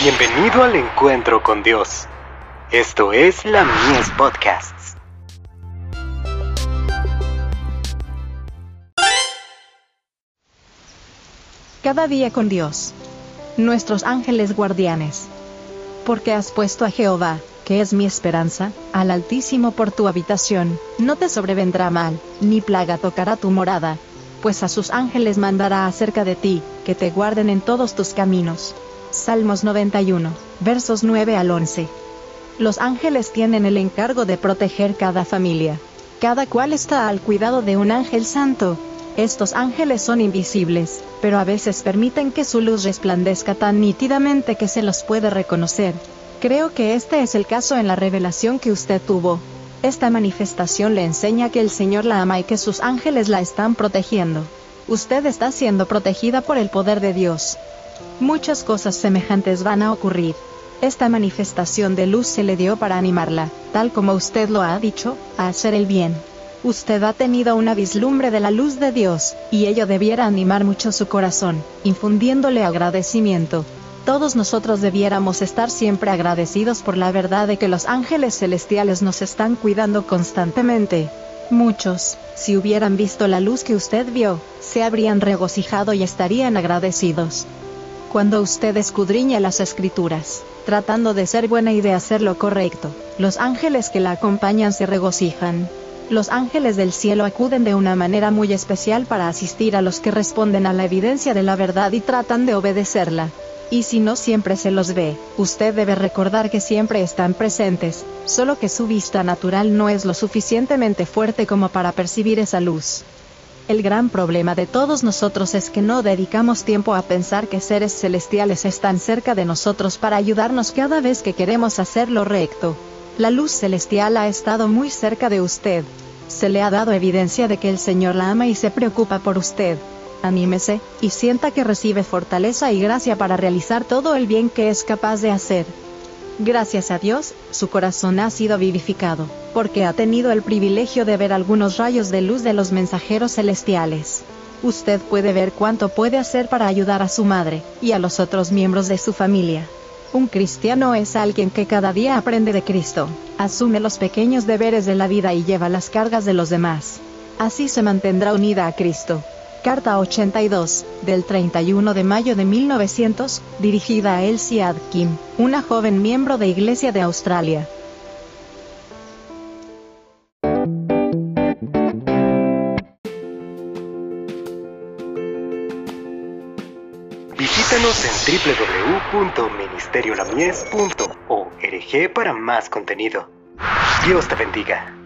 Bienvenido al encuentro con Dios. Esto es la Mies Podcasts. Cada día con Dios. Nuestros ángeles guardianes. Porque has puesto a Jehová, que es mi esperanza, al Altísimo por tu habitación, no te sobrevendrá mal, ni plaga tocará tu morada. Pues a sus ángeles mandará acerca de ti, que te guarden en todos tus caminos. Salmos 91, versos 9 al 11. Los ángeles tienen el encargo de proteger cada familia. Cada cual está al cuidado de un ángel santo. Estos ángeles son invisibles, pero a veces permiten que su luz resplandezca tan nítidamente que se los puede reconocer. Creo que este es el caso en la revelación que usted tuvo. Esta manifestación le enseña que el Señor la ama y que sus ángeles la están protegiendo. Usted está siendo protegida por el poder de Dios. Muchas cosas semejantes van a ocurrir. Esta manifestación de luz se le dio para animarla, tal como usted lo ha dicho, a hacer el bien. Usted ha tenido una vislumbre de la luz de Dios, y ello debiera animar mucho su corazón, infundiéndole agradecimiento. Todos nosotros debiéramos estar siempre agradecidos por la verdad de que los ángeles celestiales nos están cuidando constantemente. Muchos, si hubieran visto la luz que usted vio, se habrían regocijado y estarían agradecidos. Cuando usted escudriña las escrituras, tratando de ser buena y de hacer lo correcto, los ángeles que la acompañan se regocijan. Los ángeles del cielo acuden de una manera muy especial para asistir a los que responden a la evidencia de la verdad y tratan de obedecerla. Y si no siempre se los ve, usted debe recordar que siempre están presentes, solo que su vista natural no es lo suficientemente fuerte como para percibir esa luz. El gran problema de todos nosotros es que no dedicamos tiempo a pensar que seres celestiales están cerca de nosotros para ayudarnos cada vez que queremos hacer lo recto. La luz celestial ha estado muy cerca de usted. Se le ha dado evidencia de que el Señor la ama y se preocupa por usted. Anímese, y sienta que recibe fortaleza y gracia para realizar todo el bien que es capaz de hacer. Gracias a Dios, su corazón ha sido vivificado, porque ha tenido el privilegio de ver algunos rayos de luz de los mensajeros celestiales. Usted puede ver cuánto puede hacer para ayudar a su madre, y a los otros miembros de su familia. Un cristiano es alguien que cada día aprende de Cristo, asume los pequeños deberes de la vida y lleva las cargas de los demás. Así se mantendrá unida a Cristo. Carta 82, del 31 de mayo de 1900, dirigida a Elsie Adkim, una joven miembro de Iglesia de Australia. Visítanos en www.ministeriolamies.org para más contenido. Dios te bendiga.